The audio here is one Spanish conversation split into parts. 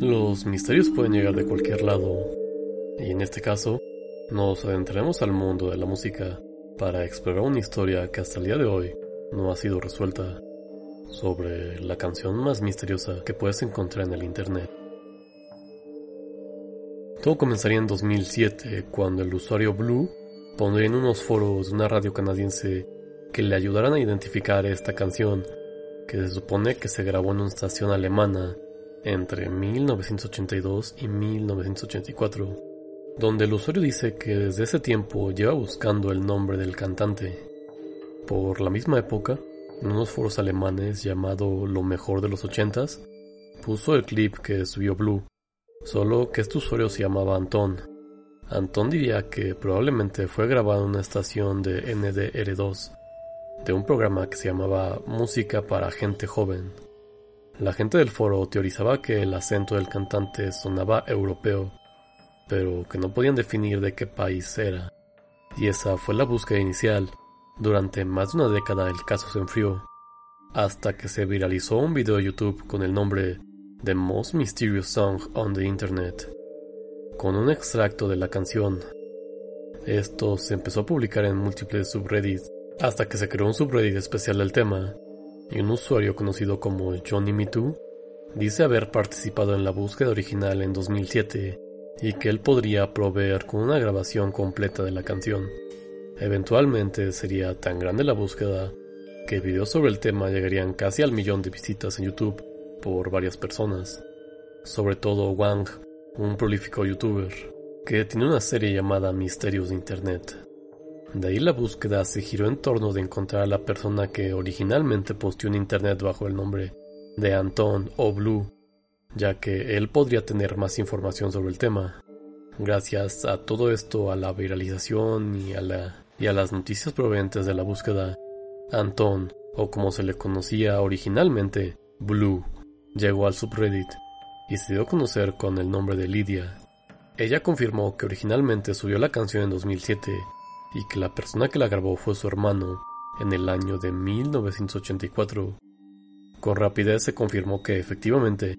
Los misterios pueden llegar de cualquier lado, y en este caso, nos adentraremos al mundo de la música para explorar una historia que hasta el día de hoy no ha sido resuelta sobre la canción más misteriosa que puedes encontrar en el Internet. Todo comenzaría en 2007 cuando el usuario Blue pondría en unos foros de una radio canadiense que le ayudaran a identificar esta canción que se supone que se grabó en una estación alemana entre 1982 y 1984, donde el usuario dice que desde ese tiempo lleva buscando el nombre del cantante. Por la misma época, en unos foros alemanes llamado Lo mejor de los ochentas, puso el clip que subió Blue, solo que este usuario se llamaba Anton. Anton diría que probablemente fue grabado en una estación de NDR2, de un programa que se llamaba Música para Gente Joven. La gente del foro teorizaba que el acento del cantante sonaba europeo, pero que no podían definir de qué país era. Y esa fue la búsqueda inicial. Durante más de una década el caso se enfrió, hasta que se viralizó un video de YouTube con el nombre The Most Mysterious Song on the Internet, con un extracto de la canción. Esto se empezó a publicar en múltiples subreddits, hasta que se creó un subreddit especial del tema, y un usuario conocido como Johnny Me dice haber participado en la búsqueda original en 2007 y que él podría proveer con una grabación completa de la canción. Eventualmente sería tan grande la búsqueda que videos sobre el tema llegarían casi al millón de visitas en YouTube por varias personas, sobre todo Wang, un prolífico youtuber, que tiene una serie llamada Misterios de Internet. De ahí la búsqueda se giró en torno de encontrar a la persona que originalmente posteó en internet bajo el nombre de Anton o Blue, ya que él podría tener más información sobre el tema. Gracias a todo esto, a la viralización y a, la, y a las noticias provenientes de la búsqueda, Anton, o como se le conocía originalmente, Blue, llegó al subreddit y se dio a conocer con el nombre de Lydia. Ella confirmó que originalmente subió la canción en 2007 y que la persona que la grabó fue su hermano en el año de 1984. Con rapidez se confirmó que efectivamente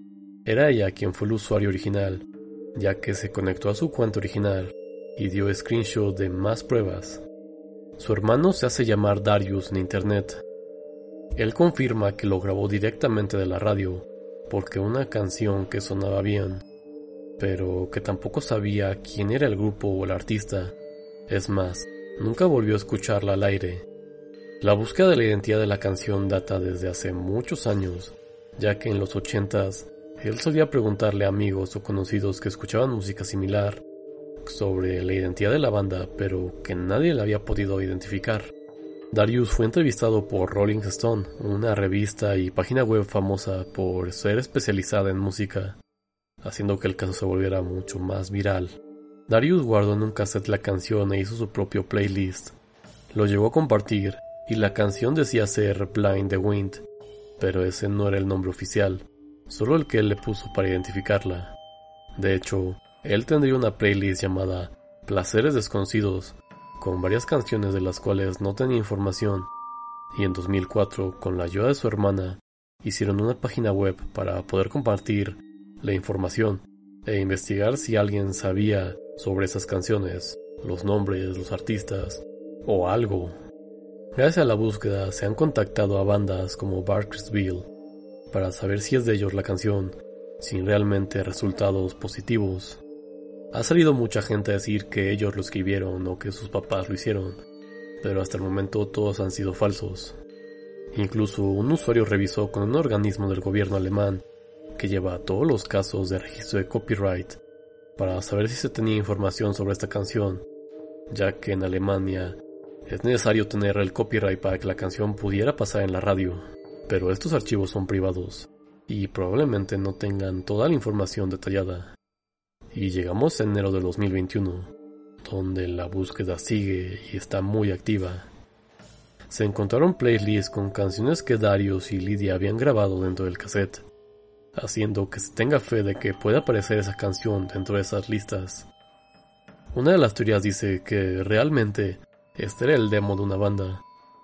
era ella quien fue el usuario original, ya que se conectó a su cuenta original y dio screenshot de más pruebas. Su hermano se hace llamar Darius en internet. Él confirma que lo grabó directamente de la radio, porque una canción que sonaba bien, pero que tampoco sabía quién era el grupo o el artista. Es más, Nunca volvió a escucharla al aire. La búsqueda de la identidad de la canción data desde hace muchos años, ya que en los ochentas él solía preguntarle a amigos o conocidos que escuchaban música similar sobre la identidad de la banda, pero que nadie la había podido identificar. Darius fue entrevistado por Rolling Stone, una revista y página web famosa por ser especializada en música, haciendo que el caso se volviera mucho más viral. Darius guardó en un cassette la canción e hizo su propio playlist. Lo llevó a compartir y la canción decía ser Blind the Wind, pero ese no era el nombre oficial, solo el que él le puso para identificarla. De hecho, él tendría una playlist llamada Placeres Desconocidos, con varias canciones de las cuales no tenía información, y en 2004, con la ayuda de su hermana, hicieron una página web para poder compartir la información e investigar si alguien sabía sobre esas canciones, los nombres, los artistas o algo. Gracias a la búsqueda se han contactado a bandas como Barkersville para saber si es de ellos la canción, sin realmente resultados positivos. Ha salido mucha gente a decir que ellos lo escribieron o que sus papás lo hicieron, pero hasta el momento todos han sido falsos. Incluso un usuario revisó con un organismo del gobierno alemán que lleva todos los casos de registro de copyright para saber si se tenía información sobre esta canción, ya que en Alemania es necesario tener el copyright para que la canción pudiera pasar en la radio. pero estos archivos son privados y probablemente no tengan toda la información detallada. Y llegamos a enero de 2021, donde la búsqueda sigue y está muy activa. Se encontraron playlists con canciones que Darius y Lydia habían grabado dentro del cassette, haciendo que se tenga fe de que pueda aparecer esa canción dentro de esas listas. Una de las teorías dice que realmente este era el demo de una banda,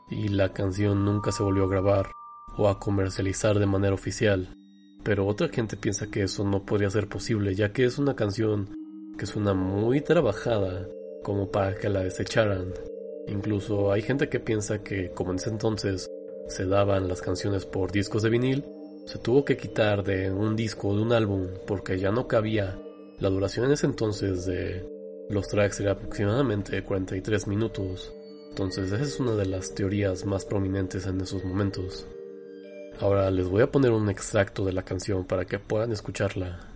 y la canción nunca se volvió a grabar o a comercializar de manera oficial. Pero otra gente piensa que eso no podría ser posible, ya que es una canción que suena muy trabajada como para que la desecharan. Incluso hay gente que piensa que como en ese entonces se daban las canciones por discos de vinil, se tuvo que quitar de un disco de un álbum porque ya no cabía. La duración en ese entonces de los tracks era aproximadamente 43 minutos. Entonces esa es una de las teorías más prominentes en esos momentos. Ahora les voy a poner un extracto de la canción para que puedan escucharla.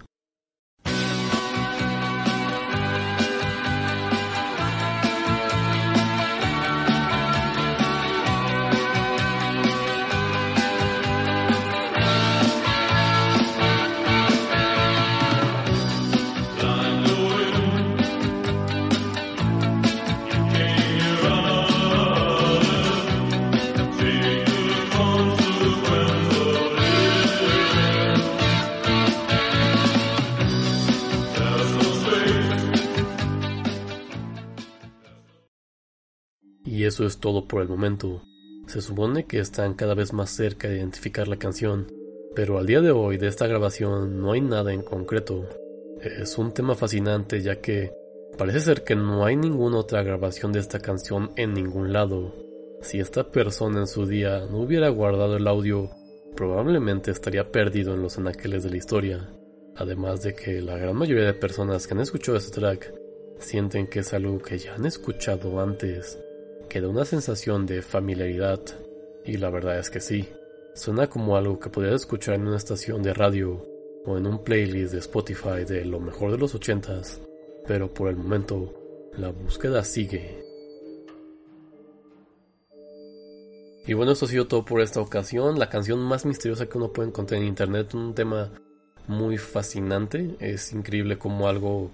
Eso es todo por el momento. Se supone que están cada vez más cerca de identificar la canción, pero al día de hoy de esta grabación no hay nada en concreto. Es un tema fascinante ya que parece ser que no hay ninguna otra grabación de esta canción en ningún lado. Si esta persona en su día no hubiera guardado el audio, probablemente estaría perdido en los anaqueles de la historia. Además de que la gran mayoría de personas que han escuchado este track sienten que es algo que ya han escuchado antes que da una sensación de familiaridad, y la verdad es que sí. Suena como algo que podrías escuchar en una estación de radio o en un playlist de Spotify de lo mejor de los ochentas, pero por el momento la búsqueda sigue. Y bueno, esto ha sido todo por esta ocasión. La canción más misteriosa que uno puede encontrar en internet, un tema muy fascinante. Es increíble como algo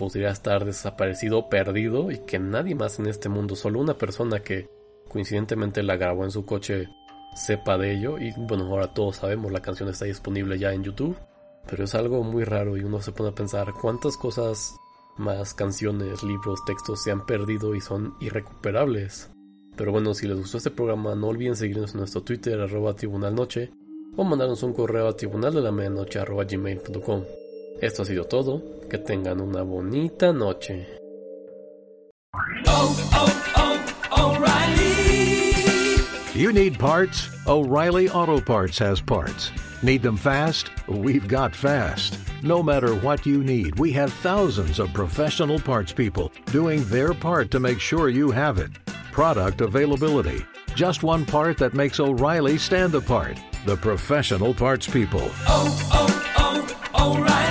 podría estar desaparecido, perdido y que nadie más en este mundo, solo una persona que coincidentemente la grabó en su coche sepa de ello y bueno, ahora todos sabemos, la canción está disponible ya en YouTube, pero es algo muy raro y uno se pone a pensar cuántas cosas más canciones, libros, textos se han perdido y son irrecuperables. Pero bueno, si les gustó este programa, no olviden seguirnos en nuestro Twitter, arroba tribunalnoche, o mandarnos un correo a tribunal de la medianoche, arroba gmail.com. Esto ha sido todo. Que tengan una bonita noche. Oh, oh, oh, O'Reilly. you need parts? O'Reilly Auto Parts has parts. Need them fast? We've got fast. No matter what you need, we have thousands of professional parts people doing their part to make sure you have it. Product availability. Just one part that makes O'Reilly stand apart. The professional parts people. Oh, oh, oh, O'Reilly.